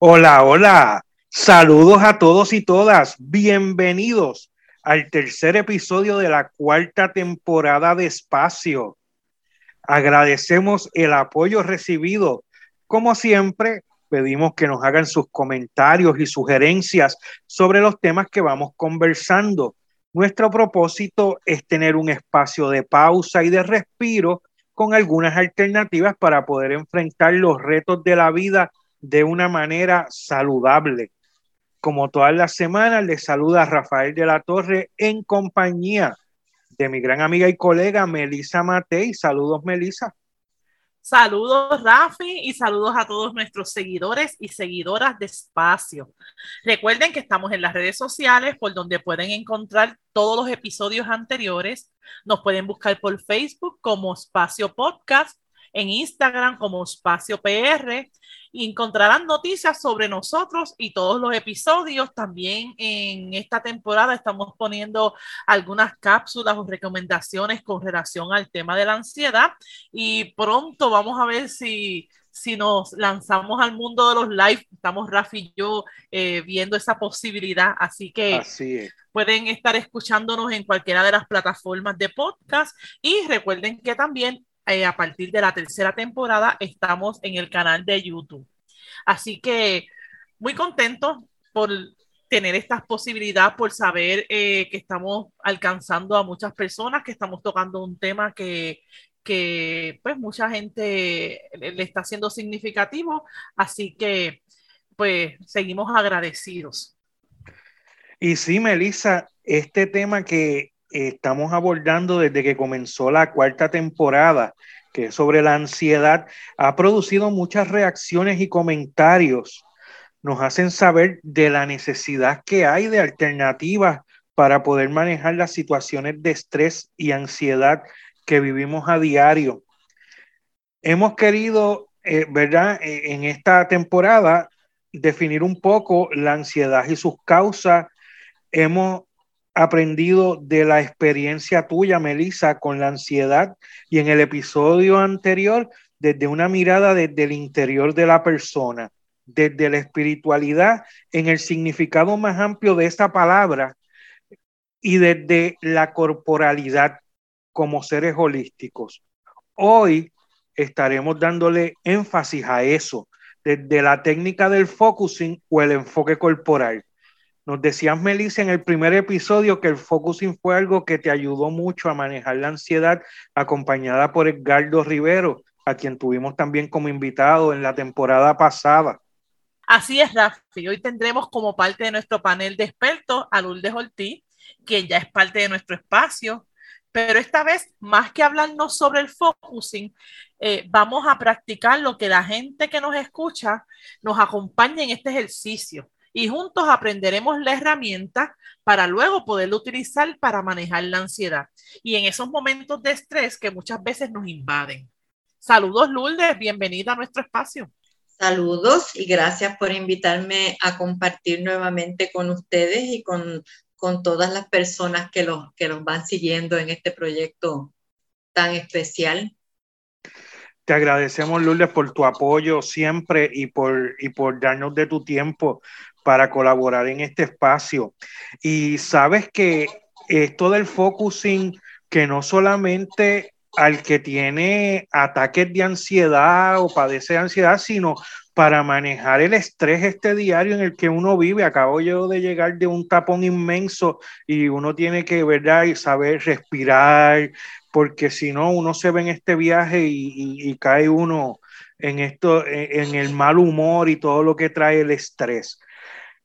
Hola, hola. Saludos a todos y todas. Bienvenidos al tercer episodio de la cuarta temporada de Espacio. Agradecemos el apoyo recibido. Como siempre, pedimos que nos hagan sus comentarios y sugerencias sobre los temas que vamos conversando. Nuestro propósito es tener un espacio de pausa y de respiro con algunas alternativas para poder enfrentar los retos de la vida de una manera saludable. Como todas las semanas, les saluda Rafael de la Torre en compañía de mi gran amiga y colega Melisa Matei. Saludos, Melisa. Saludos, Rafi, y saludos a todos nuestros seguidores y seguidoras de Espacio. Recuerden que estamos en las redes sociales por donde pueden encontrar todos los episodios anteriores. Nos pueden buscar por Facebook como Espacio Podcast en Instagram como Espacio PR. encontrarán noticias sobre nosotros y todos los episodios. También en esta temporada estamos poniendo algunas cápsulas o recomendaciones con relación al tema de la ansiedad. Y pronto vamos a ver si si nos lanzamos al mundo de los live, estamos Rafi y yo eh, viendo esa posibilidad, así que pueden estar escuchándonos en cualquiera de las plataformas de podcast. Y recuerden que también eh, a partir de la tercera temporada estamos en el canal de YouTube. Así que muy contento por tener esta posibilidad, por saber eh, que estamos alcanzando a muchas personas, que estamos tocando un tema que, que pues mucha gente le está haciendo significativo. Así que pues seguimos agradecidos. Y sí, Melissa, este tema que estamos abordando desde que comenzó la cuarta temporada, que es sobre la ansiedad, ha producido muchas reacciones y comentarios. Nos hacen saber de la necesidad que hay de alternativas para poder manejar las situaciones de estrés y ansiedad que vivimos a diario. Hemos querido, eh, ¿verdad?, eh, en esta temporada definir un poco la ansiedad y sus causas. Hemos aprendido de la experiencia tuya, Melissa, con la ansiedad y en el episodio anterior, desde una mirada desde el interior de la persona, desde la espiritualidad, en el significado más amplio de esta palabra y desde la corporalidad como seres holísticos. Hoy estaremos dándole énfasis a eso, desde la técnica del focusing o el enfoque corporal. Nos decías, Melissa, en el primer episodio que el focusing fue algo que te ayudó mucho a manejar la ansiedad, acompañada por Edgardo Rivero, a quien tuvimos también como invitado en la temporada pasada. Así es, Rafi. Hoy tendremos como parte de nuestro panel de expertos a Lourdes Ortiz, quien ya es parte de nuestro espacio. Pero esta vez, más que hablarnos sobre el focusing, eh, vamos a practicar lo que la gente que nos escucha nos acompaña en este ejercicio y juntos aprenderemos la herramienta para luego poderla utilizar para manejar la ansiedad y en esos momentos de estrés que muchas veces nos invaden. Saludos Lourdes, bienvenida a nuestro espacio. Saludos y gracias por invitarme a compartir nuevamente con ustedes y con, con todas las personas que los, que los van siguiendo en este proyecto tan especial. Te agradecemos, Lourdes, por tu apoyo siempre y por, y por darnos de tu tiempo para colaborar en este espacio. Y sabes que esto del focusing, que no solamente al que tiene ataques de ansiedad o padece ansiedad, sino para manejar el estrés este diario en el que uno vive. Acabo yo de llegar de un tapón inmenso y uno tiene que, ¿verdad? Y saber respirar, porque si no, uno se ve en este viaje y, cae uno en esto, en el mal humor y todo lo que trae el estrés.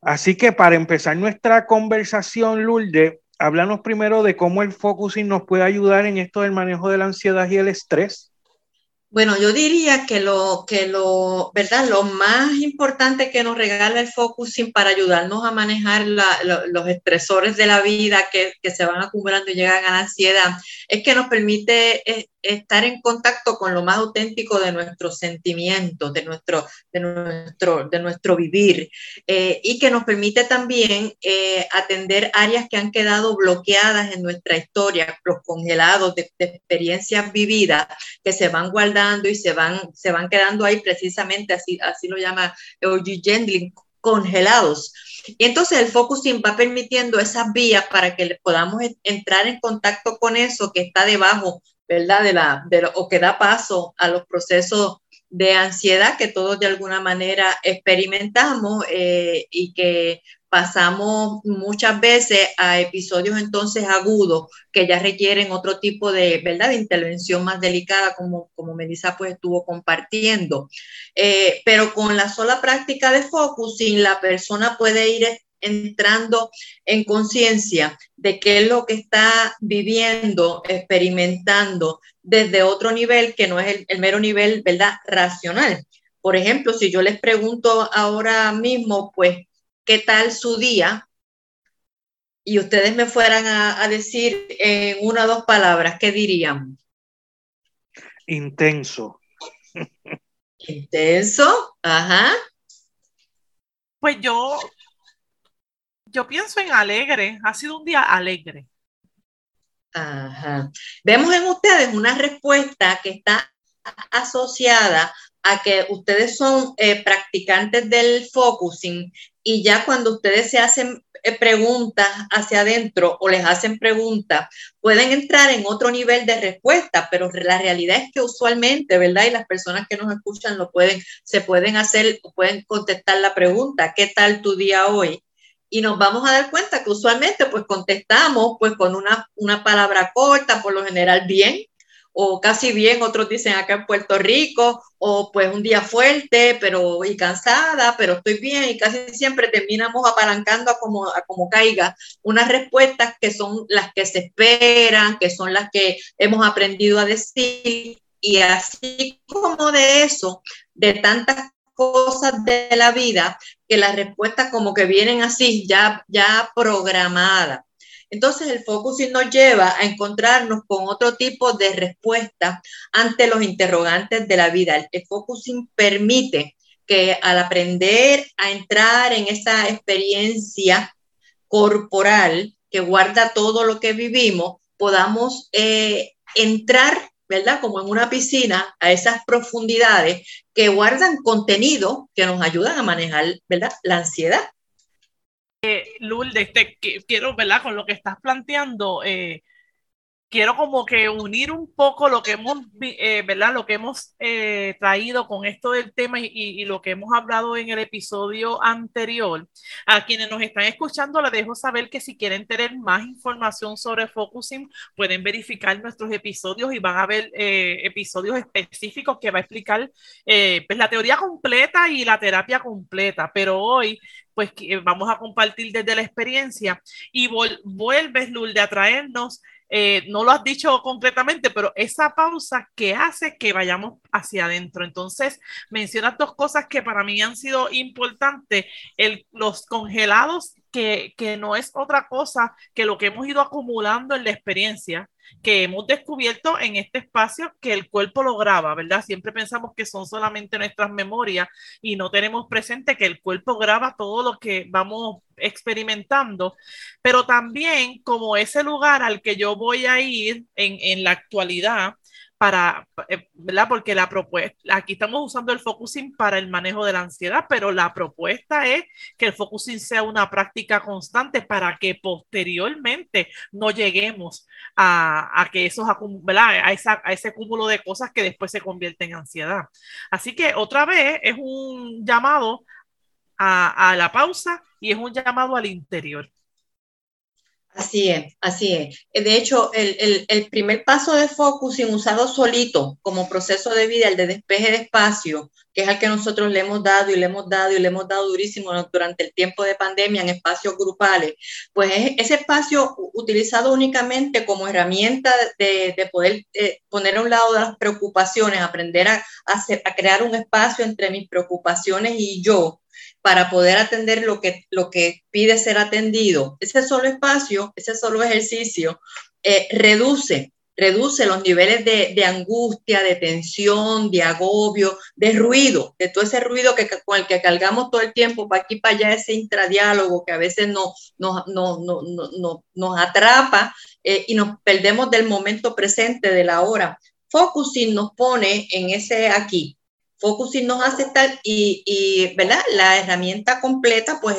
Así que para empezar nuestra conversación, Lourdes, háblanos primero de cómo el focusing nos puede ayudar en esto del manejo de la ansiedad y el estrés. Bueno, yo diría que lo, que lo, ¿verdad? Lo más importante que nos regala el focusing para ayudarnos a manejar los estresores de la vida que, que, se van acumulando y llegan a la ansiedad es que nos permite eh, estar en contacto con lo más auténtico de nuestros sentimientos, de nuestro, de nuestro, de nuestro vivir, eh, y que nos permite también eh, atender áreas que han quedado bloqueadas en nuestra historia, los congelados de, experiencias vividas que se van guardando y se van, se van quedando ahí precisamente, así, así lo llama Eugene Gendling, congelados. Y entonces el focusing va permitiendo esas vías para que podamos entrar en contacto con eso que está debajo ¿verdad? De la, de o que da paso a los procesos de ansiedad que todos de alguna manera experimentamos eh, y que pasamos muchas veces a episodios entonces agudos que ya requieren otro tipo de, ¿verdad? de intervención más delicada, como, como Melissa pues estuvo compartiendo. Eh, pero con la sola práctica de focusing, la persona puede ir entrando en conciencia de qué es lo que está viviendo, experimentando desde otro nivel que no es el, mero nivel, ¿verdad? Racional. Por ejemplo, si yo les pregunto ahora mismo, pues, ¿qué tal su día? Y ustedes me fueran a, a decir en una o dos palabras, ¿qué dirían? Intenso. Intenso, ajá. Pues yo yo pienso en alegre, ha sido un día alegre. Ajá. Vemos en ustedes una respuesta que está asociada a que ustedes son eh, practicantes del focusing y ya cuando ustedes se hacen eh, preguntas hacia adentro o les hacen preguntas, pueden entrar en otro nivel de respuesta, pero la realidad es que usualmente, ¿verdad? Y las personas que nos escuchan lo pueden, se pueden hacer, pueden contestar la pregunta, ¿qué tal tu día hoy? Y nos vamos a dar cuenta que usualmente pues contestamos pues con una, una palabra corta, por lo general bien, o casi bien, otros dicen acá en Puerto Rico, o pues un día fuerte, pero y cansada, pero estoy bien, y casi siempre terminamos apalancando a como, a como caiga unas respuestas que son las que se esperan, que son las que hemos aprendido a decir, y así como de eso, de tantas cosas de la vida que las respuestas como que vienen así, ya, ya programadas. Entonces el focusing nos lleva a encontrarnos con otro tipo de respuesta ante los interrogantes de la vida. El focusing permite que al aprender a entrar en esa experiencia corporal que guarda todo lo que vivimos, podamos eh, entrar ¿verdad? Como en una piscina, a esas profundidades que guardan contenido que nos ayudan a manejar, ¿verdad? La ansiedad. Eh, Lourdes, quiero, ¿verdad? Con lo que estás planteando, eh, quiero como que unir un poco lo que hemos, eh, ¿verdad? Lo que hemos eh, traído con esto del tema y, y, lo que hemos hablado en el episodio anterior. A quienes nos están escuchando, les dejo saber que si quieren tener más información sobre focusing, pueden verificar nuestros episodios y van a ver eh, episodios específicos que va a explicar pues la teoría completa y la terapia completa. Pero hoy pues vamos a compartir desde la experiencia y vuelves, Lul, de a traernos eh, no lo has dicho concretamente, pero esa pausa que hace que vayamos hacia adentro. Entonces, mencionas dos cosas que para mí han sido importantes, el, los congelados, que, que no es otra cosa que lo que hemos ido acumulando en la experiencia, que hemos descubierto en este espacio que el cuerpo lo graba, ¿verdad? Siempre pensamos que son solamente nuestras memorias y no tenemos presente que el cuerpo graba todo lo que vamos experimentando, pero también como ese lugar al que yo voy a ir en, en la actualidad, para, eh, ¿verdad? Porque la propuesta, aquí estamos usando el focusing para el manejo de la ansiedad, pero la propuesta es que el focusing sea una práctica constante para que posteriormente no lleguemos a, que esos, ¿verdad? A, esa, a ese cúmulo de cosas que después se convierten en ansiedad. Así que otra vez es un llamado a la pausa y es un llamado al interior. Así es, así es. De hecho, el, el, primer paso de focusing usado solito como proceso de vida, el de despeje de espacio, que es el que nosotros le hemos dado y le hemos dado y le hemos dado durísimo durante el tiempo de pandemia en espacios grupales, pues es ese espacio utilizado únicamente como herramienta de, de poder eh, poner a un lado las preocupaciones, aprender a, a crear un espacio entre mis preocupaciones y yo, para poder atender lo que, lo que pide ser atendido. Ese solo espacio, ese solo ejercicio, eh, reduce, reduce los niveles de, de, angustia, de tensión, de agobio, de ruido, de todo ese ruido que, con el que cargamos todo el tiempo para aquí, para allá, ese intradiálogo que a veces no, no, no, no nos atrapa eh, y nos perdemos del momento presente, de la hora. Focusing nos pone en ese aquí, Focusing nos hace estar y, ¿verdad? La herramienta completa, pues,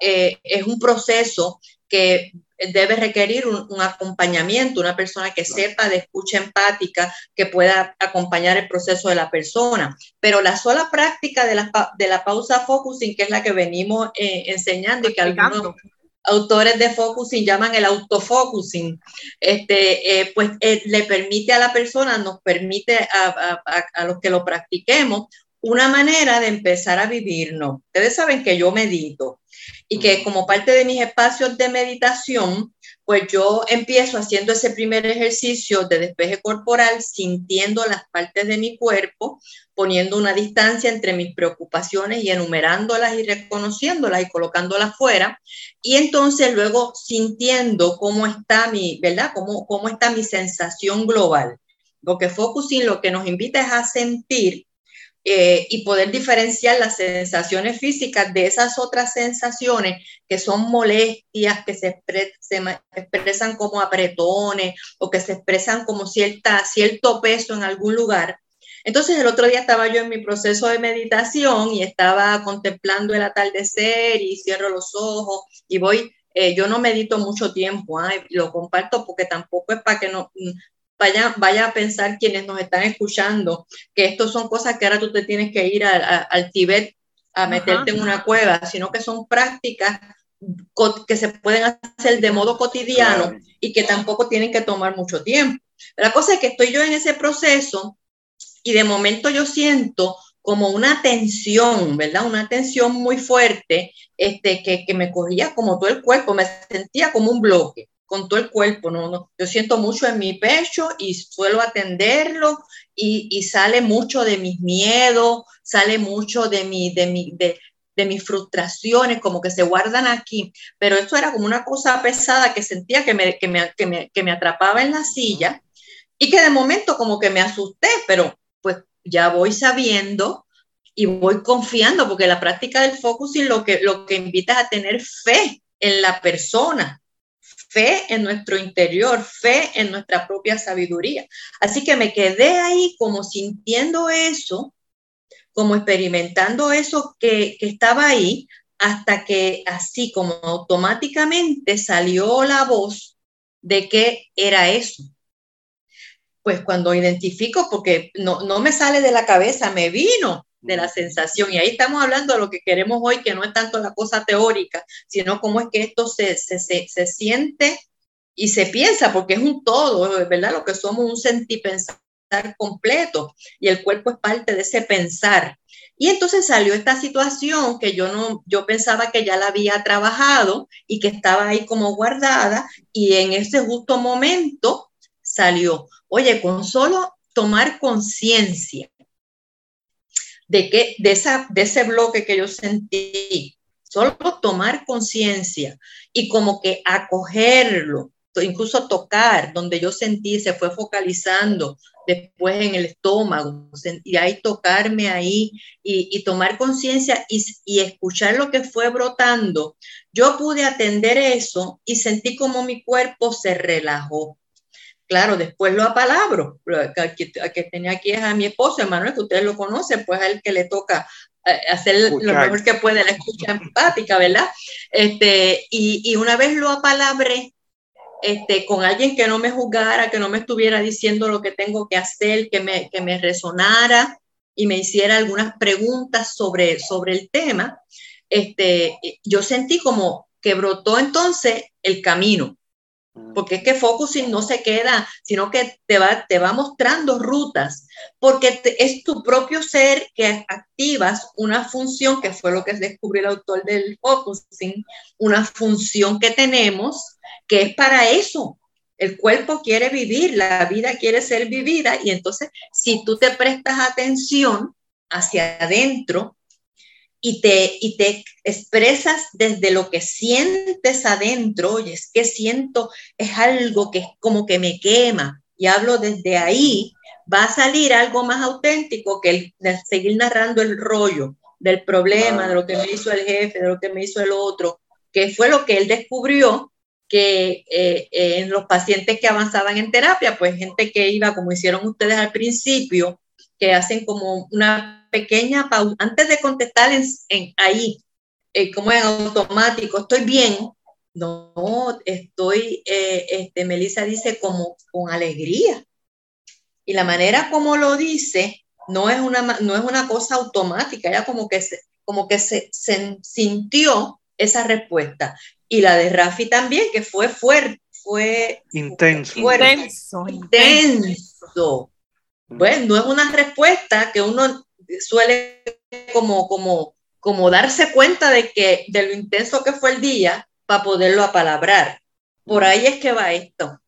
eh, es un proceso que debe requerir un, acompañamiento, una persona que sepa de escucha empática, que pueda acompañar el proceso de la persona. Pero la sola práctica de la, de la pausa focusing, que es la que venimos eh, enseñando y que algunos autores de focusing llaman el autofocusing, este, eh, pues eh, le permite a la persona, nos permite a, a, los que lo practiquemos una manera de empezar a vivirnos. Ustedes saben que yo medito y que como parte de mis espacios de meditación, pues yo empiezo haciendo ese primer ejercicio de despeje corporal, sintiendo las partes de mi cuerpo, poniendo una distancia entre mis preocupaciones y enumerándolas y reconociéndolas y colocándolas fuera. Y entonces luego sintiendo cómo está mi, ¿verdad? Cómo, cómo está mi sensación global. Lo que Focusing lo que nos invita es a sentir eh, y poder diferenciar las sensaciones físicas de esas otras sensaciones que son molestias, que se, expresan como apretones o que se expresan como cierta, cierto peso en algún lugar. Entonces el otro día estaba yo en mi proceso de meditación y estaba contemplando el atardecer y cierro los ojos y voy eh, yo no medito mucho tiempo, ¿ah? lo comparto porque tampoco es para que no, vaya, vaya a pensar quienes nos están escuchando que esto son cosas que ahora tú te tienes que ir al Tíbet a meterte en una cueva, sino que son prácticas que se pueden hacer de modo cotidiano y que tampoco tienen que tomar mucho tiempo. La cosa es que estoy yo en ese proceso y de momento yo siento como una tensión, ¿verdad? Una tensión muy fuerte, este, que, que me cogía como todo el cuerpo, me sentía como un bloque con todo el cuerpo, ¿no? no yo siento mucho en mi pecho y suelo atenderlo y, y sale mucho de mis miedos, sale mucho de, mi, de, mi, de, de mis frustraciones, como que se guardan aquí, pero esto era como una cosa pesada que sentía que me, que me, que me, que me atrapaba en la silla y que de momento como que me asusté, pero pues ya voy sabiendo y voy confiando, porque la práctica del focusing lo que, lo que invita es a tener fe en la persona, fe en nuestro interior, fe en nuestra propia sabiduría. Así que me quedé ahí como sintiendo eso, como experimentando eso que, que estaba ahí, hasta que así como automáticamente salió la voz de que era eso. Pues cuando identifico, porque no, no me sale de la cabeza, me vino de la sensación. Y ahí estamos hablando de lo que queremos hoy, que no es tanto la cosa teórica, sino cómo es que esto se, se, se, siente y se piensa, porque es un todo, ¿verdad? Lo que somos un sentir pensar completo y el cuerpo es parte de ese pensar. Y entonces salió esta situación que yo no, yo pensaba que ya la había trabajado y que estaba ahí como guardada y en ese justo momento salió. Oye, con solo tomar conciencia de, que, de, esa, de ese bloque que yo sentí, solo tomar conciencia y como que acogerlo, incluso tocar, donde yo sentí, se fue focalizando después en el estómago, y ahí tocarme ahí y, tomar conciencia y, escuchar lo que fue brotando, yo pude atender eso y sentí como mi cuerpo se relajó. Claro, después lo apalabro. Que, que tenía aquí es a mi esposo, Emanuel, que ustedes lo conocen, pues a él que le toca eh, hacer lo mejor que puede la escucha empática, ¿verdad? Este, y, y una vez lo apalabré, este, con alguien que no me juzgara, que no me estuviera diciendo lo que tengo que hacer, que me, que me resonara y me hiciera algunas preguntas sobre, sobre el tema, este, yo sentí como que brotó entonces el camino. Porque es que focusing no se queda, sino que te va, te va mostrando rutas, porque es tu propio ser que activas una función, que fue lo que descubrió el autor del focusing, una función que tenemos que es para eso. El cuerpo quiere vivir, la vida quiere ser vivida y entonces si tú te prestas atención hacia adentro, y te, y te expresas desde lo que sientes adentro, oye, es que siento, es algo que es como que me quema, y hablo desde ahí, va a salir algo más auténtico que el, seguir narrando el rollo del problema, de lo que me hizo el jefe, de lo que me hizo el otro, que fue lo que él descubrió que eh, eh, en los pacientes que avanzaban en terapia, pues gente que iba, como hicieron ustedes al principio, que hacen como una pequeña pausa, antes de contestar en, ahí, eh, como en automático, estoy bien. No, estoy, eh, este, Melissa dice como con alegría. Y la manera como lo dice no es una, no es una cosa automática, ella como que se, como que se, se sintió esa respuesta. Y la de Rafi también, que fue fuerte, fue intenso. intenso. intenso. Bueno, no es una respuesta que uno suele como, como, como darse cuenta de, que, de lo intenso que fue el día para poderlo apalabrar. Por ahí es que va esto.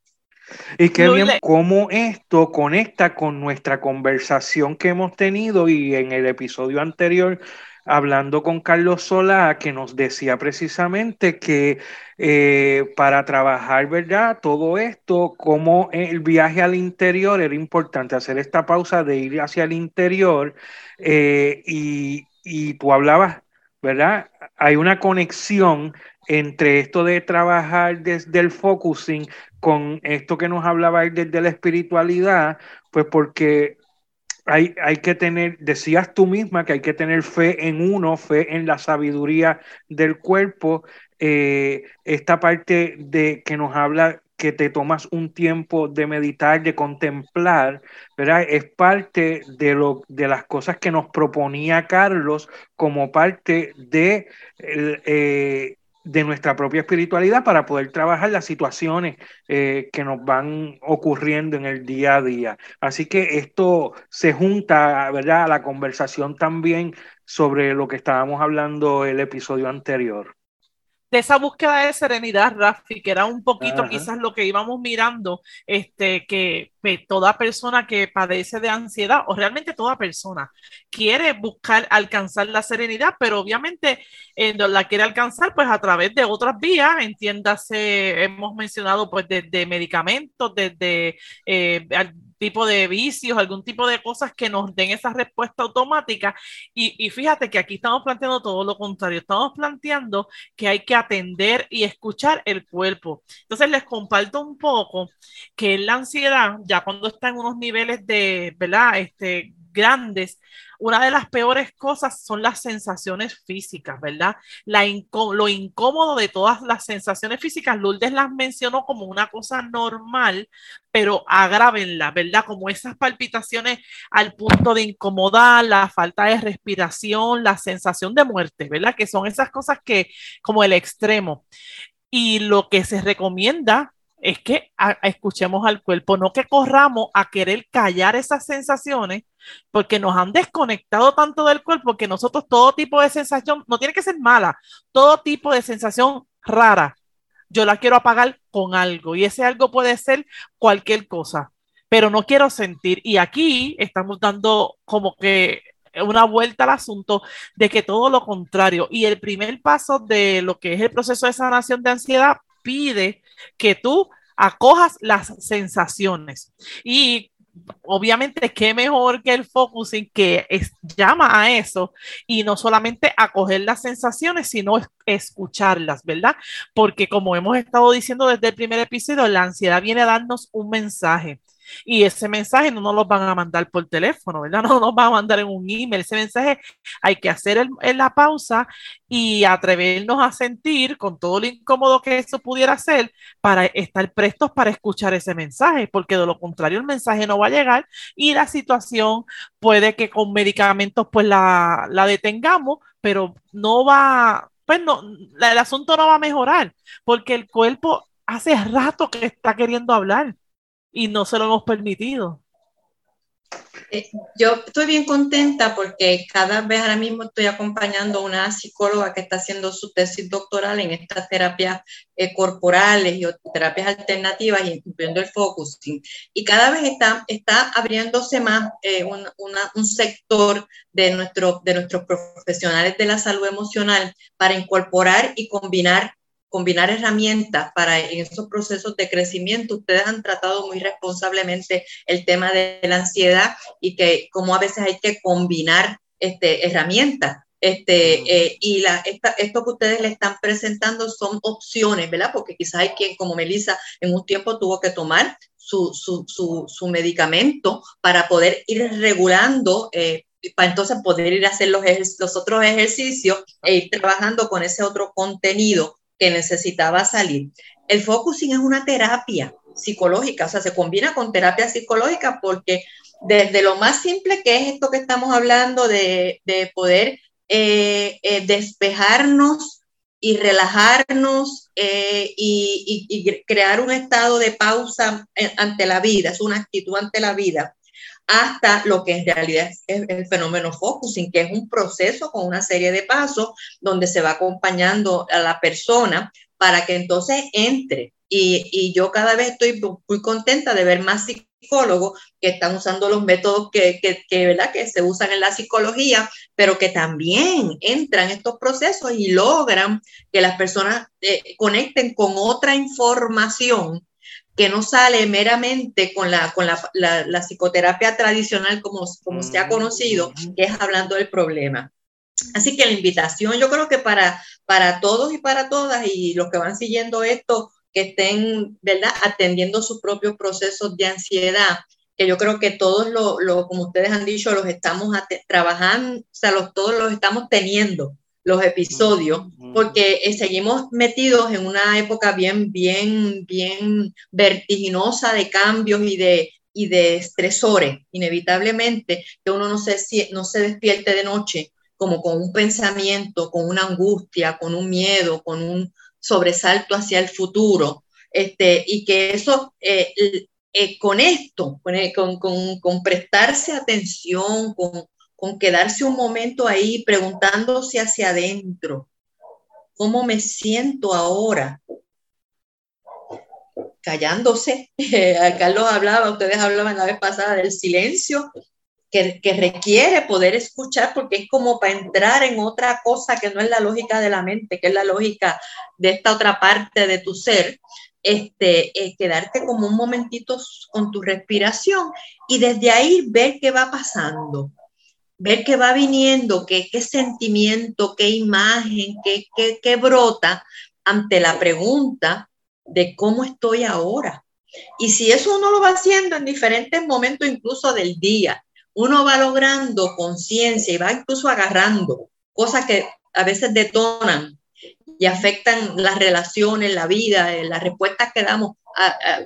Y qué bien cómo esto conecta con nuestra conversación que hemos tenido y en el episodio anterior hablando con Carlos Solá, que nos decía precisamente que eh, para trabajar, ¿verdad? Todo esto, como el viaje al interior, era importante hacer esta pausa de ir hacia el interior eh, y, y tú hablabas, ¿verdad? Hay una conexión entre esto de trabajar desde el focusing con esto que nos hablaba desde la espiritualidad, pues porque hay, que tener, decías tú misma que hay que tener fe en uno, fe en la sabiduría del cuerpo. Eh, esta parte de que nos habla que te tomas un tiempo de meditar, de contemplar, ¿verdad? Es parte de, lo, de las cosas que nos proponía Carlos como parte de eh, de nuestra propia espiritualidad para poder trabajar las situaciones eh, que nos van ocurriendo en el día a día. Así que esto se junta, ¿verdad?, a la conversación también sobre lo que estábamos hablando el episodio anterior de esa búsqueda de serenidad, Rafi, que era un poquito quizás lo que íbamos mirando, este, que toda persona que padece de ansiedad, o realmente toda persona, quiere buscar alcanzar la serenidad, pero obviamente eh, la quiere alcanzar pues a través de otras vías, entiéndase, hemos mencionado pues desde medicamentos, desde eh, tipo de vicios, algún tipo de cosas que nos den esa respuesta automática. Y, fíjate que aquí estamos planteando todo lo contrario, estamos planteando que hay que atender y escuchar el cuerpo. Entonces les comparto un poco que la ansiedad, ya cuando está en unos niveles de, ¿verdad? Este, grandes, una de las peores cosas son las sensaciones físicas, ¿verdad? Lo incómodo de todas las sensaciones físicas, Lourdes las mencionó como una cosa normal, pero agrávenla, ¿verdad? Como esas palpitaciones al punto de incomodar, la falta de respiración, la sensación de muerte, ¿verdad? Que son esas cosas que, como el extremo. Y lo que se recomienda es que escuchemos al cuerpo, no que corramos a querer callar esas sensaciones, porque nos han desconectado tanto del cuerpo que nosotros todo tipo de sensación, no tiene que ser mala, todo tipo de sensación rara, yo la quiero apagar con algo y ese algo puede ser cualquier cosa, pero no quiero sentir. Y aquí estamos dando como que una vuelta al asunto de que todo lo contrario. Y el primer paso de lo que es el proceso de sanación de ansiedad pide que tú acojas las sensaciones. Y obviamente, qué mejor que el focusing que llama a eso y no solamente acoger las sensaciones, sino escucharlas, ¿verdad? Porque como hemos estado diciendo desde el primer episodio, la ansiedad viene a darnos un mensaje y ese mensaje no nos lo van a mandar por teléfono, ¿verdad? No nos van a mandar en un email. Ese mensaje hay que hacer la pausa y atrevernos a sentir con todo lo incómodo que eso pudiera ser para estar prestos para escuchar ese mensaje, porque de lo contrario el mensaje no va a llegar y la situación puede que con medicamentos pues la, la detengamos, pero no va, pues no, el asunto no va a mejorar, porque el cuerpo hace rato que está queriendo hablar y no se lo hemos permitido. Eh, yo estoy bien contenta porque cada vez ahora mismo estoy acompañando a una psicóloga que está haciendo su tesis doctoral en estas terapias eh, corporales y terapias alternativas, incluyendo el focusing. Y cada vez está, está abriéndose más eh, un, un, sector de, nuestro, de nuestros profesionales de la salud emocional para incorporar y combinar combinar herramientas para en esos procesos de crecimiento. Ustedes han tratado muy responsablemente el tema de la ansiedad y que como a veces hay que combinar este, herramientas. Este, eh, y la, esto que ustedes le están presentando son opciones, ¿verdad? Porque quizás hay quien, como Melissa, en un tiempo tuvo que tomar su, su, su, su medicamento para poder ir regulando eh, para entonces poder ir a hacer los, los otros ejercicios e ir trabajando con ese otro contenido que necesitaba salir. El focusing es una terapia psicológica, o sea, se combina con terapia psicológica porque desde lo más simple que es esto que estamos hablando de, poder eh, eh, despejarnos y relajarnos eh, y, y, crear un estado de pausa ante la vida, es una actitud ante la vida, hasta lo que en realidad es el fenómeno focusing, que es un proceso con una serie de pasos donde se va acompañando a la persona para que entonces entre. Y, yo cada vez estoy muy contenta de ver más psicólogos que están usando los métodos que, que, ¿verdad? que se usan en la psicología, pero que también entran estos procesos y logran que las personas eh, conecten con otra información que no sale meramente con la, con la, la, psicoterapia tradicional como, como se ha conocido, que es hablando del problema. Así que la invitación yo creo que para, para todos y para todas y los que van siguiendo esto, que estén, ¿verdad?, atendiendo sus propios procesos de ansiedad, que yo creo que todos, lo, lo como ustedes han dicho, los estamos trabajando, o sea, los, todos los estamos teniendo los episodios, porque eh, seguimos metidos en una época bien, bien, bien vertiginosa de cambios y de, y de estresores, inevitablemente, que uno no se, no se despierte de noche como con un pensamiento, con una angustia, con un miedo, con un sobresalto hacia el futuro, este, y que eso, eh, eh, con esto, con, con, con prestarse atención, con, con quedarse un momento ahí preguntándose hacia adentro, ¿cómo me siento ahora? Callándose. Carlos hablaba, ustedes hablaban la vez pasada del silencio que, que, requiere poder escuchar porque es como para entrar en otra cosa que no es la lógica de la mente, que es la lógica de esta otra parte de tu ser. Este, eh, quedarte como un momentito con tu respiración y desde ahí ver qué va pasando ver qué va viniendo, qué, sentimiento, qué imagen, qué brota ante la pregunta de cómo estoy ahora. Y si eso uno lo va haciendo en diferentes momentos, incluso del día, uno va logrando conciencia y va incluso agarrando cosas que a veces detonan y afectan las relaciones, la vida, eh, las respuestas que damos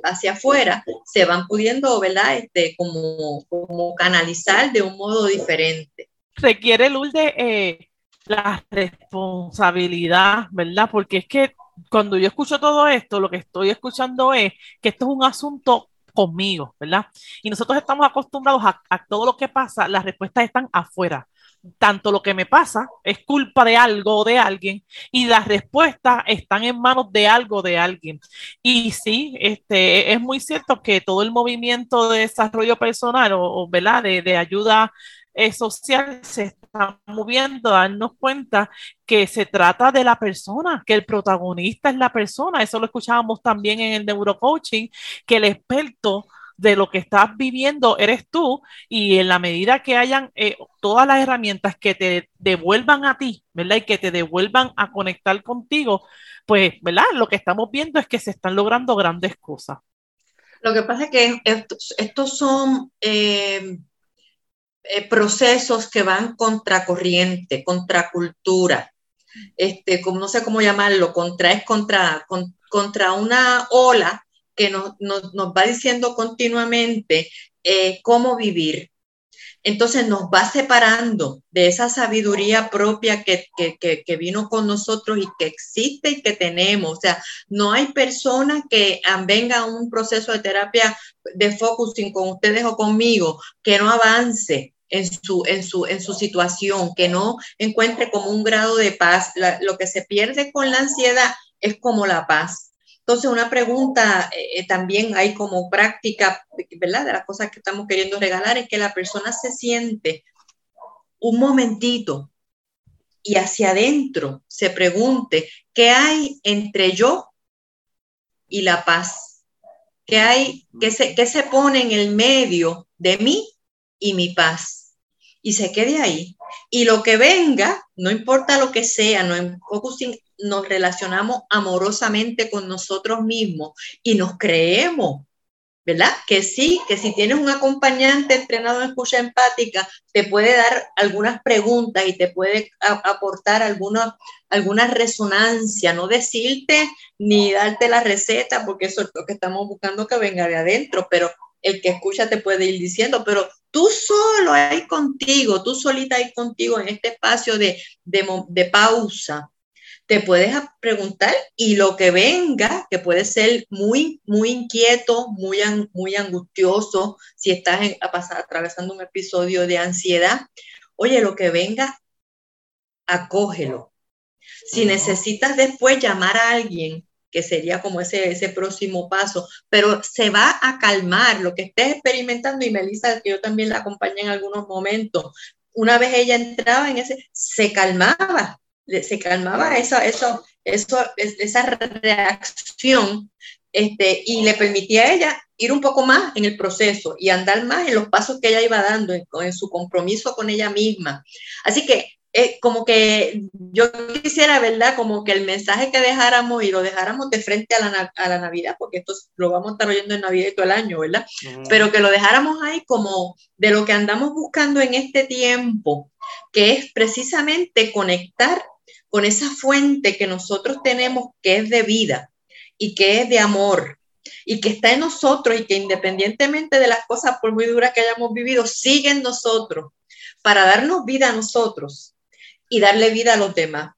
hacia afuera, se van pudiendo, ¿verdad? Este, como, como canalizar de un modo diferente. Requiere, Lourdes, eh, la responsabilidad, ¿verdad? Porque es que cuando yo escucho todo esto, lo que estoy escuchando es que esto es un asunto conmigo, ¿verdad? Y nosotros estamos acostumbrados a todo lo que pasa, las respuestas están afuera tanto lo que me pasa es culpa de algo o de alguien y las respuestas están en manos de algo de alguien. Y sí, este, es muy cierto que todo el movimiento de desarrollo personal o, ¿verdad? De, ayuda eh, social se está moviendo darnos cuenta que se trata de la persona, que el protagonista es la persona. Eso lo escuchábamos también en el neurocoaching, que el experto de lo que estás viviendo eres tú y en la medida que hayan eh, todas las herramientas que te devuelvan a ti, ¿verdad? Y que te devuelvan a conectar contigo, pues, ¿verdad? Lo que estamos viendo es que se están logrando grandes cosas. Lo que pasa es que estos, son eh, eh, procesos que van contracorriente, contracultura, este, como, no sé cómo llamarlo, contra, es contra, contra una ola que nos, va diciendo continuamente eh, cómo vivir. entonces nos va separando de esa sabiduría propia que, que, vino con nosotros y que existe y que tenemos. O sea, no hay persona que venga a un proceso de terapia de focusing con ustedes o conmigo que no avance en su, en su, en su situación, que no encuentre como un grado de paz. lo que se pierde con la ansiedad es como la paz. Entonces, una pregunta eh, eh, también hay como práctica, ¿verdad? De las cosas que estamos queriendo regalar es que la persona se siente un momentito y hacia adentro se pregunte, ¿qué hay entre yo y la paz? ¿Qué hay, qué se, qué se pone en el medio de mí y mi paz? Y se quede ahí. Y lo que venga, no importa lo que sea, no focusing nos relacionamos amorosamente con nosotros mismos y nos creemos, ¿verdad? Que sí, que si tienes un acompañante entrenado en escucha empática, te puede dar algunas preguntas y te puede aportar alguna, alguna resonancia, no decirte ni darte la receta, porque eso es lo que estamos buscando que venga de adentro, pero el que escucha te puede ir diciendo, pero tú solo ahí contigo, tú solita ahí contigo en este espacio de, de pausa, te puedes preguntar y lo que venga, que puede ser muy, muy inquieto, muy, muy angustioso, si estás atravesando un episodio de ansiedad, oye, lo que venga, acógelo. Si necesitas después llamar a alguien, que sería como ese, ese próximo paso, pero se va a calmar lo que estés experimentando y Melissa, que yo también la acompañé en algunos momentos, una vez ella entraba en ese, se calmaba, se calmaba esa, eso, eso, esa reacción este, y le permitía a ella ir un poco más en el proceso y andar más en los pasos que ella iba dando, en, su compromiso con ella misma. Así que eh, como que yo quisiera, ¿verdad? Como que el mensaje que dejáramos y lo dejáramos de frente a la, a la Navidad, porque esto lo vamos a estar oyendo en Navidad y todo el año, ¿verdad? Pero que lo dejáramos ahí como de lo que andamos buscando en este tiempo, que es precisamente conectar con esa fuente que nosotros tenemos que es de vida y que es de amor y que está en nosotros y que independientemente de las cosas por muy duras que hayamos vivido, sigue en nosotros para darnos vida a nosotros y darle vida a los demás.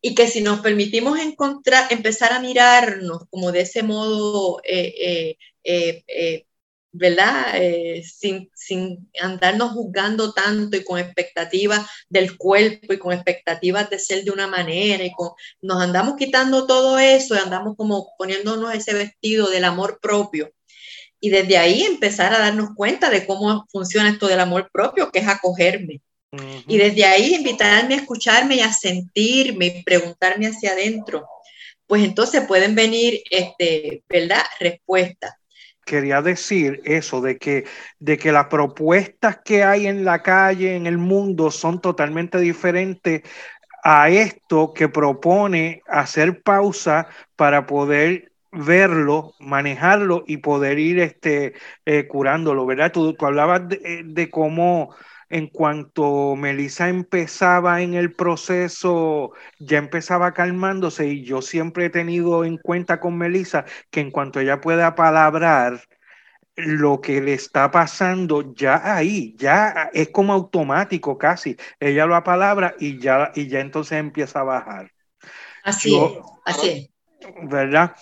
Y que si nos permitimos encontrar, empezar a mirarnos como de ese modo eh, eh, eh, ¿verdad? Eh, sin, sin, andarnos juzgando tanto y con expectativas del cuerpo y con expectativas de ser de una manera y con, nos andamos quitando todo eso y andamos como poniéndonos ese vestido del amor propio. Y desde ahí empezar a darnos cuenta de cómo funciona esto del amor propio, que es acogerme. Y desde ahí invitarme a escucharme y a sentirme y preguntarme hacia adentro. Pues entonces pueden venir, este, ¿verdad? Respuestas quería decir eso, de que, de que las propuestas que hay en la calle, en el mundo, son totalmente diferentes a esto que propone hacer pausa para poder verlo, manejarlo y poder ir este, eh, curándolo, ¿verdad? Tú, hablabas de, de cómo en cuanto Melissa empezaba en el proceso, ya empezaba calmándose y yo siempre he tenido en cuenta con Melissa que en cuanto ella pueda palabrar lo que le está pasando ya ahí, ya es como automático casi. Ella lo palabra y ya, y ya entonces empieza a bajar. Así es, así es. ¿Verdad?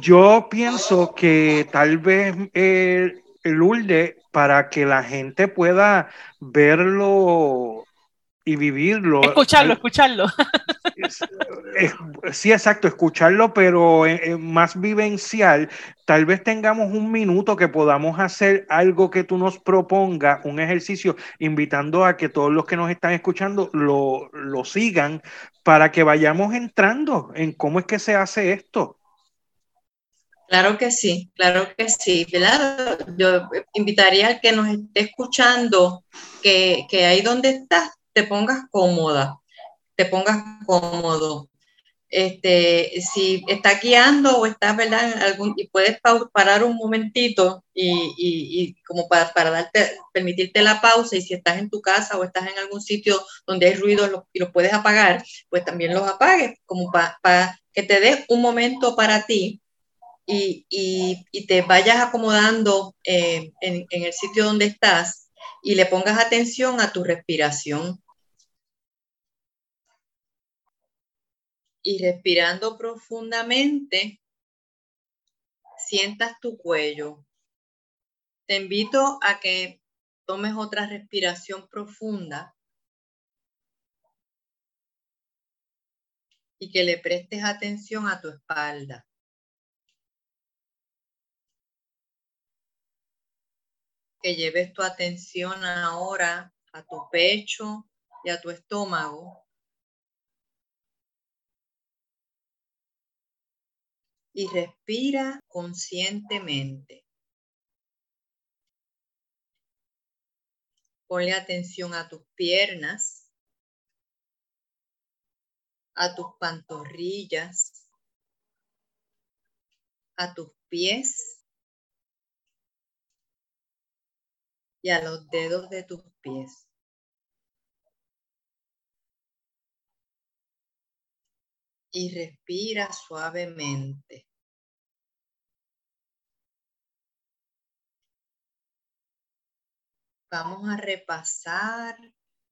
Yo pienso que tal vez el, ULDE para que la gente pueda verlo y vivirlo. Escucharlo, escucharlo. Sí, exacto, escucharlo, pero eh, eh, más vivencial. Tal vez tengamos un minuto que podamos hacer algo que tú nos propongas, un ejercicio, invitando a que todos los que nos están escuchando lo, lo sigan para que vayamos entrando en cómo es que se hace esto. Claro que sí, claro que sí. ¿verdad? Yo invitaría al que nos esté escuchando que, que ahí donde estás te pongas cómoda, te pongas cómodo. Este, si estás guiando o estás, ¿verdad? Algún, y puedes parar un momentito y, y, como para, para, darte, permitirte la pausa y si estás en tu casa o estás en algún sitio donde hay ruido y los puedes apagar, pues también los apagues, como para que te des un momento para ti y, te vayas acomodando eh, en, el sitio donde estás y le pongas atención a tu respiración. Y respirando profundamente, sientas tu cuello. Te invito a que tomes otra respiración profunda y que le prestes atención a tu espalda. Que lleves tu atención ahora a tu pecho y a tu estómago. Y respira conscientemente. Ponle atención a tus piernas a tus pantorrillas, a tus pies y a los dedos de tus pies. Y respira suavemente. Vamos a repasar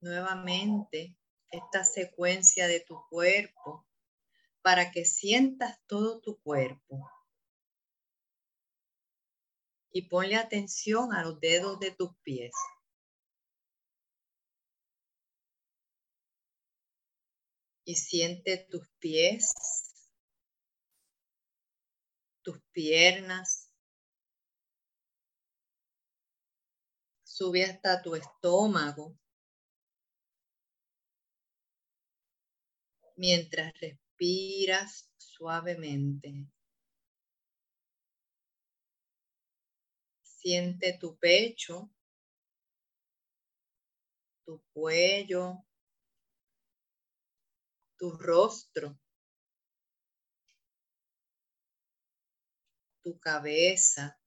nuevamente esta secuencia de tu cuerpo para que sientas todo tu cuerpo. Y ponle atención a los dedos de tus pies. Y siente tus pies, tus piernas. Sube hasta tu estómago. mientras respiras suavemente. Siente tu pecho, tu cuello, tu rostro, tu cabeza.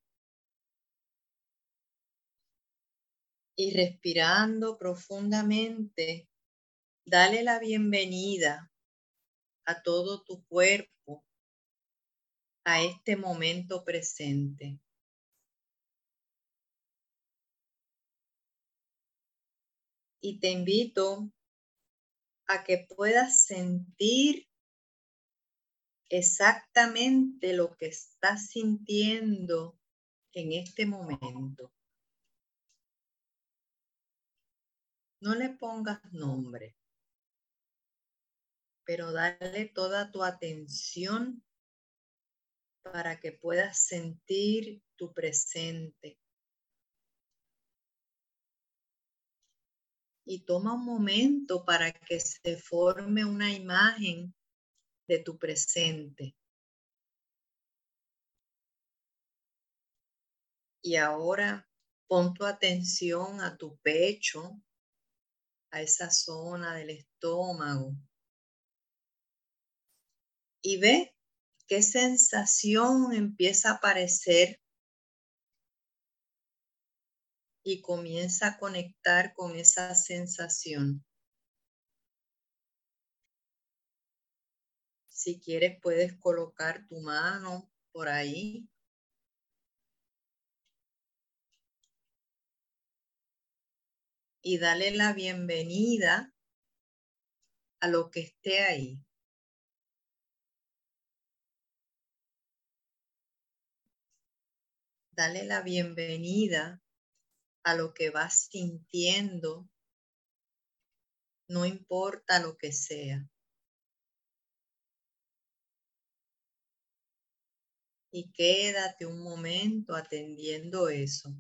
Y respirando profundamente, dale la bienvenida a todo tu cuerpo a este momento presente. Y te invito a que puedas sentir exactamente lo que estás sintiendo en este momento. No le pongas nombre pero dale toda tu atención para que puedas sentir tu presente. Y toma un momento para que se forme una imagen de tu presente. Y ahora pon tu atención a tu pecho, a esa zona del estómago y ve qué sensación empieza a aparecer y comienza a conectar con esa sensación. Si quieres, puedes colocar tu mano por ahí. Y dale la bienvenida a lo que esté ahí. dale la bienvenida a lo que vas sintiendo, no importa lo que sea. Y quédate un momento atendiendo eso.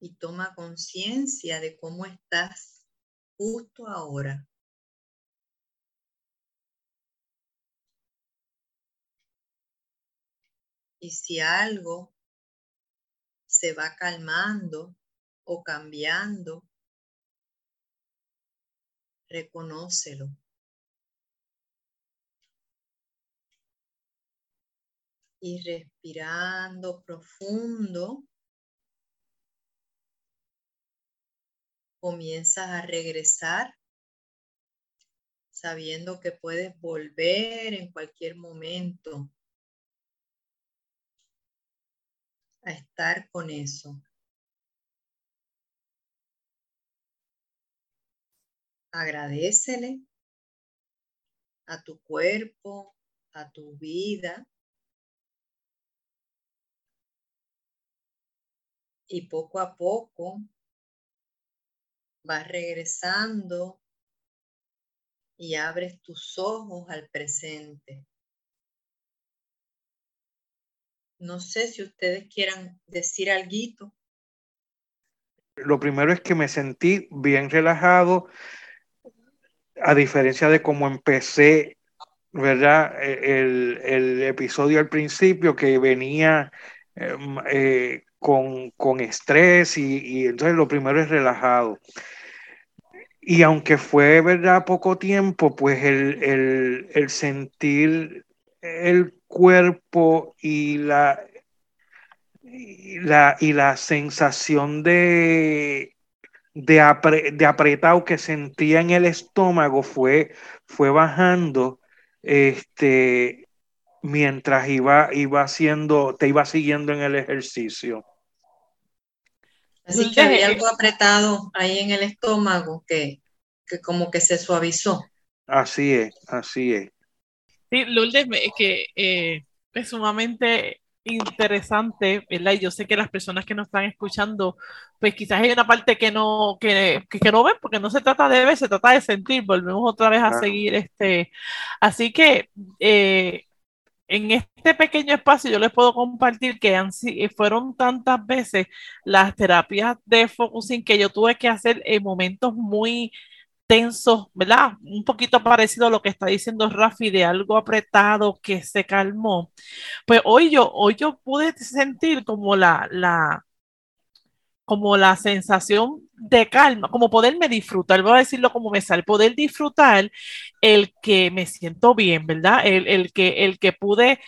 Y toma conciencia de cómo estás justo ahora. Y si algo se va calmando o cambiando, reconócelo. Y respirando profundo, comienzas a regresar sabiendo que puedes volver en cualquier momento a estar con eso. Agradecele a tu cuerpo, a tu vida. Y poco a poco vas regresando y abres tus ojos al presente. No sé si ustedes quieran decir algo. Lo primero es que me sentí bien relajado, a diferencia de cómo empecé, ¿verdad? E, el, episodio al principio que venía em, eh, con, estrés y, entonces lo primero es relajado. Y aunque fue, ¿verdad? Poco tiempo, pues el, el sentir el cuerpo y la, y la, y la sensación de, de, de, apretado que sentía en el estómago fue, fue bajando este, mientras iba, iba haciendo, te iba siguiendo en el ejercicio. Así que había algo apretado ahí en el estómago que, que como que se suavizó. Así es, así es. Sí, Lourdes, que eh, es sumamente interesante, ¿verdad? Y yo sé que las personas que nos están escuchando, pues quizás hay una parte que no, que, que, no ven, porque no se trata de ver, se trata de sentir. Volvemos otra vez a seguir este. Así que eh, en este pequeño espacio yo les puedo compartir que han, fueron tantas veces las terapias de focusing que yo tuve que hacer en momentos muy tenso, ¿verdad? Un poquito parecido a lo que está diciendo Rafi de algo apretado que se calmó. Pues hoy yo, hoy yo pude sentir como la, la, como la sensación de calma, como poderme disfrutar, voy a decirlo como me sale, poder disfrutar el que me siento bien, ¿verdad? El, el que, el que pude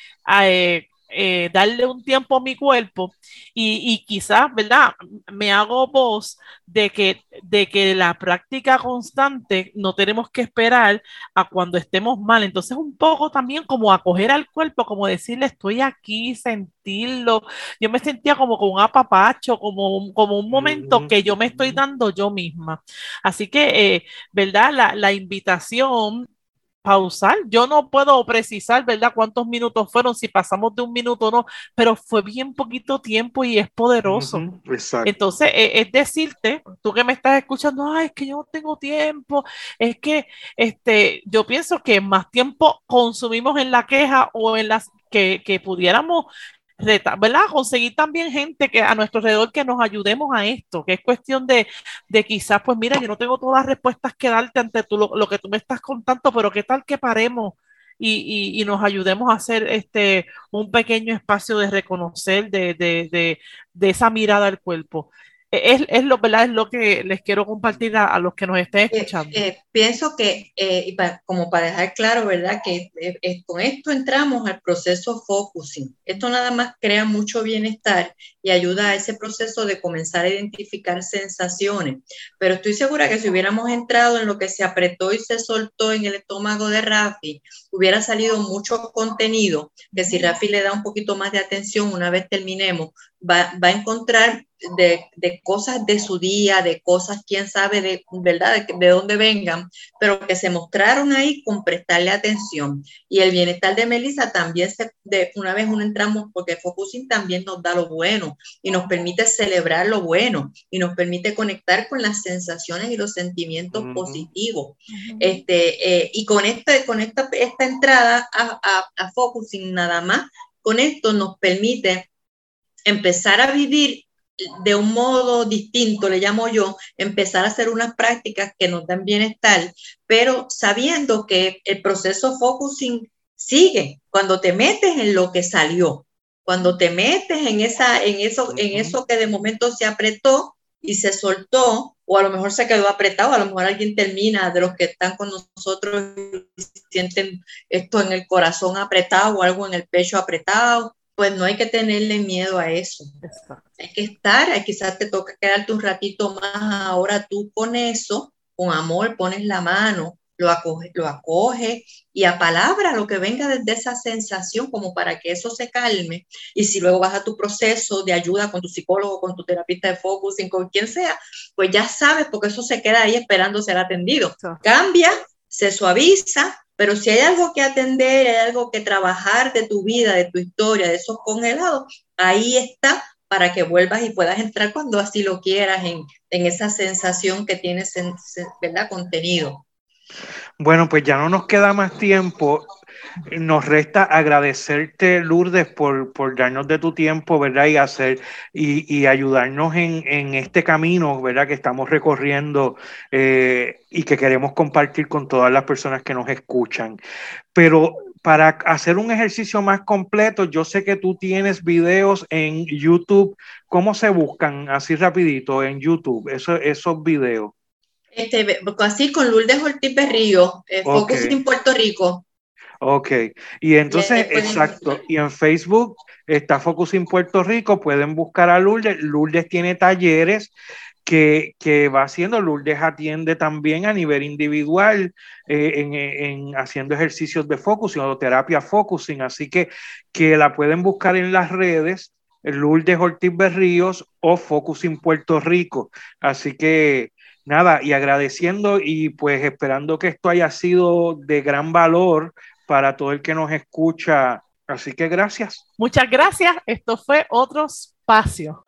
eh, eh, darle un tiempo a mi cuerpo y, quizás, ¿verdad? Me hago voz de que, de que la práctica constante no tenemos que esperar a cuando estemos mal. Entonces, un poco también como acoger al cuerpo, como decirle, estoy aquí, sentirlo. Yo me sentía como con un apapacho, como, como un momento que yo me estoy dando yo misma. Así que, eh, ¿verdad? La, la invitación pausar. Yo no puedo precisar, ¿verdad?, cuántos minutos fueron, si pasamos de un minuto o no, pero fue bien poquito tiempo y es poderoso. Entonces, e, es, decirte, tú que me estás escuchando, ay, es que yo no tengo tiempo, es que este, yo pienso que más tiempo consumimos en la queja o en las que, que pudiéramos ¿verdad? Conseguir también gente que a nuestro alrededor que nos ayudemos a esto, que es cuestión de, de quizás, pues mira, yo no tengo todas las respuestas que darte ante tú, lo, que tú me estás contando, pero qué tal que paremos y, y, nos ayudemos a hacer este un pequeño espacio de reconocer de, de, de esa mirada al cuerpo es, lo, ¿verdad? es lo que les quiero compartir a, los que nos estén eh, escuchando. Eh, pienso que, eh, como para dejar claro, ¿verdad? Que con esto entramos al proceso focusing. Esto nada más crea mucho bienestar y ayuda a ese proceso de comenzar a identificar sensaciones. Pero estoy segura que si hubiéramos entrado en lo que se apretó y se soltó en el estómago de Rafi, hubiera salido mucho contenido que si Rafi le da un poquito más de atención una vez terminemos, va, va a encontrar de, de, cosas de su día, de cosas, quién sabe, de verdad, de, de, dónde vengan, pero que se mostraron ahí con prestarle atención. Y el bienestar de Melissa también, se, de, una vez uno entramos, porque Focusing también nos da lo bueno y nos permite celebrar lo bueno y nos permite conectar con las sensaciones y los sentimientos positivos. este, eh, y con, este, con esta, esta entrada a, a, a Focusing nada más, con esto nos permite empezar a vivir de un modo distinto, le llamo yo, empezar a hacer unas prácticas que nos dan bienestar, pero sabiendo que el proceso focusing sigue cuando te metes en lo que salió, cuando te metes en, esa, en, eso, en eso que de momento se apretó y se soltó, o a lo mejor se quedó apretado, a lo mejor alguien termina de los que están con nosotros y sienten esto en el corazón apretado o algo en el pecho apretado, pues no hay que tenerle miedo a eso. Hay que estar, quizás te toca quedarte un ratito más ahora tú con eso, con amor, pones la mano lo acoge, lo acoge y a palabra lo que venga desde esa sensación como para que eso se calme. Y si luego vas a tu proceso de ayuda con tu psicólogo, con tu terapista de focusing, con quien sea, pues ya sabes porque eso se queda ahí esperando ser atendido. Cambia, se suaviza, pero si hay algo que atender, hay algo que trabajar de tu vida, de tu historia, de esos congelados, ahí está para que vuelvas y puedas entrar cuando así lo quieras en, en esa sensación que tienes, en, ¿verdad? Contenido. Bueno, pues ya no nos queda más tiempo. Nos resta agradecerte, Lourdes, por, por darnos de tu tiempo, ¿verdad? Y hacer y, y ayudarnos en, en, este camino, ¿verdad? Que estamos recorriendo eh, y que queremos compartir con todas las personas que nos escuchan. Pero para hacer un ejercicio más completo, yo sé que tú tienes videos en YouTube. ¿Cómo se buscan así rapidito en YouTube esos, esos videos? Este, así con Lourdes Ortiz Berrío, eh, Focus en Puerto Rico. Ok, y entonces, exacto, y en Facebook está Focus en Puerto Rico, pueden buscar a Lourdes. Lourdes tiene talleres que, que, va haciendo. Lourdes atiende también a nivel individual eh, en, en, haciendo ejercicios de focusing o terapia focusing, así que, que la pueden buscar en las redes. Lourdes Ortiz Berríos o Focusing Puerto Rico. Así que nada, y agradeciendo y pues esperando que esto haya sido de gran valor para todo el que nos escucha. Así que gracias. Muchas gracias. Esto fue otro espacio.